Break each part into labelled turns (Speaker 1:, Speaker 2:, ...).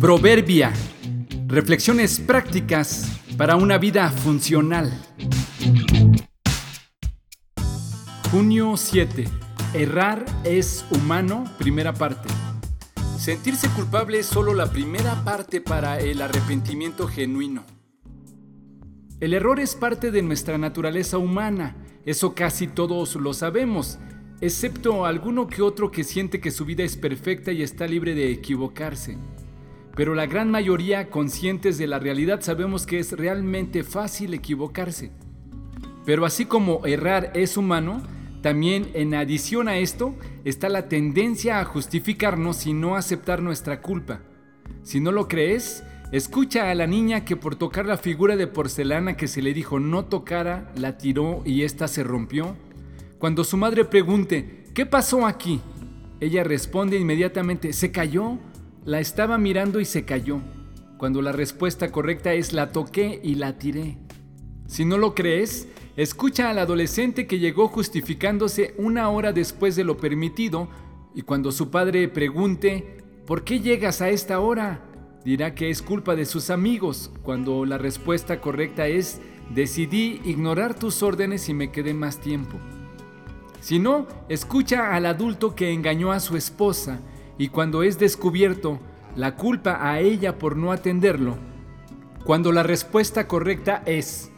Speaker 1: Proverbia. Reflexiones prácticas para una vida funcional. Junio 7. Errar es humano, primera parte. Sentirse culpable es solo la primera parte para el arrepentimiento genuino. El error es parte de nuestra naturaleza humana, eso casi todos lo sabemos, excepto alguno que otro que siente que su vida es perfecta y está libre de equivocarse. Pero la gran mayoría, conscientes de la realidad, sabemos que es realmente fácil equivocarse. Pero así como errar es humano, también en adición a esto está la tendencia a justificarnos y no aceptar nuestra culpa. Si no lo crees, escucha a la niña que por tocar la figura de porcelana que se le dijo no tocara, la tiró y ésta se rompió. Cuando su madre pregunte, ¿qué pasó aquí? Ella responde inmediatamente, se cayó. La estaba mirando y se cayó. Cuando la respuesta correcta es la toqué y la tiré. Si no lo crees, Escucha al adolescente que llegó justificándose una hora después de lo permitido y cuando su padre pregunte, ¿por qué llegas a esta hora? Dirá que es culpa de sus amigos, cuando la respuesta correcta es, decidí ignorar tus órdenes y me quedé más tiempo. Si no, escucha al adulto que engañó a su esposa y cuando es descubierto, la culpa a ella por no atenderlo, cuando la respuesta correcta es,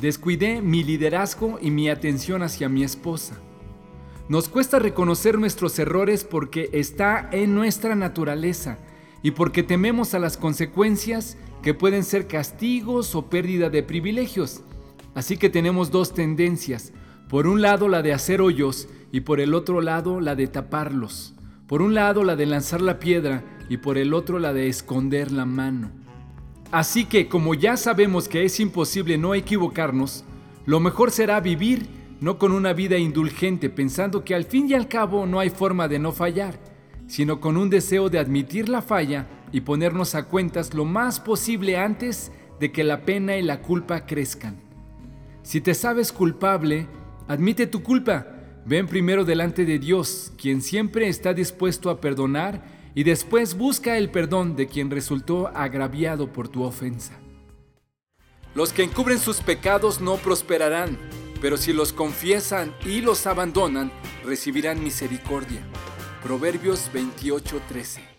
Speaker 1: Descuidé mi liderazgo y mi atención hacia mi esposa. Nos cuesta reconocer nuestros errores porque está en nuestra naturaleza y porque tememos a las consecuencias que pueden ser castigos o pérdida de privilegios. Así que tenemos dos tendencias. Por un lado la de hacer hoyos y por el otro lado la de taparlos. Por un lado la de lanzar la piedra y por el otro la de esconder la mano. Así que como ya sabemos que es imposible no equivocarnos, lo mejor será vivir no con una vida indulgente pensando que al fin y al cabo no hay forma de no fallar, sino con un deseo de admitir la falla y ponernos a cuentas lo más posible antes de que la pena y la culpa crezcan. Si te sabes culpable, admite tu culpa, ven primero delante de Dios, quien siempre está dispuesto a perdonar y después busca el perdón de quien resultó agraviado por tu ofensa. Los que encubren sus pecados no prosperarán, pero si los confiesan y los abandonan, recibirán misericordia. Proverbios 28:13